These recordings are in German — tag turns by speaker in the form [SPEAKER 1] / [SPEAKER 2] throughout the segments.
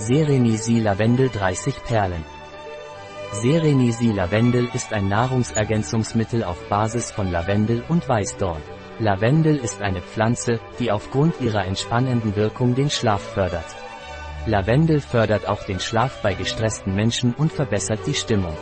[SPEAKER 1] Serenisi Lavendel 30 Perlen. Serenisi Lavendel ist ein Nahrungsergänzungsmittel auf Basis von Lavendel und Weißdorn. Lavendel ist eine Pflanze, die aufgrund ihrer entspannenden Wirkung den Schlaf fördert. Lavendel fördert auch den Schlaf bei gestressten Menschen und verbessert die Stimmung.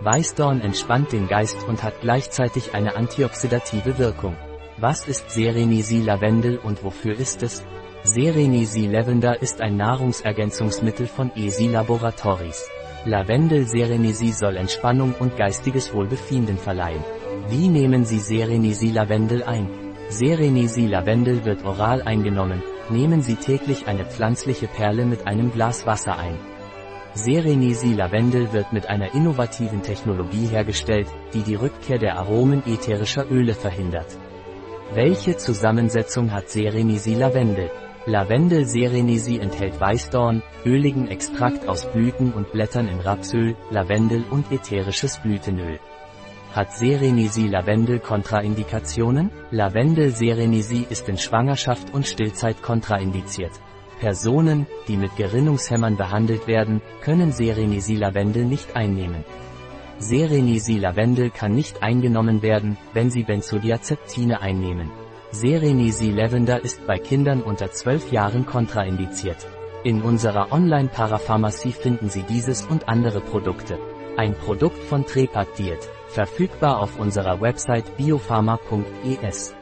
[SPEAKER 1] Weißdorn entspannt den Geist und hat gleichzeitig eine antioxidative Wirkung. Was ist Serenisi Lavendel und wofür ist es? Serenisi Lavender ist ein Nahrungsergänzungsmittel von ESI Laboratories. Lavendel Serenisi soll Entspannung und geistiges Wohlbefinden verleihen. Wie nehmen Sie Serenisi Lavendel ein? Serenisi Lavendel wird oral eingenommen, nehmen Sie täglich eine pflanzliche Perle mit einem Glas Wasser ein. Serenisi Lavendel wird mit einer innovativen Technologie hergestellt, die die Rückkehr der Aromen ätherischer Öle verhindert. Welche Zusammensetzung hat Serenisi Lavendel? Lavendel Serenisi enthält Weißdorn, öligen Extrakt aus Blüten und Blättern in Rapsöl, Lavendel und ätherisches Blütenöl. Hat Serenisi Lavendel Kontraindikationen? Lavendel Serenisi ist in Schwangerschaft und Stillzeit kontraindiziert. Personen, die mit Gerinnungshämmern behandelt werden, können Serenisi Lavendel nicht einnehmen. Serenisi Lavendel kann nicht eingenommen werden, wenn Sie Benzodiazepine einnehmen. Serenisi Lavender ist bei Kindern unter 12 Jahren kontraindiziert. In unserer Online-Parapharmacie finden Sie dieses und andere Produkte. Ein Produkt von Trepat Diet, verfügbar auf unserer Website biopharma.es.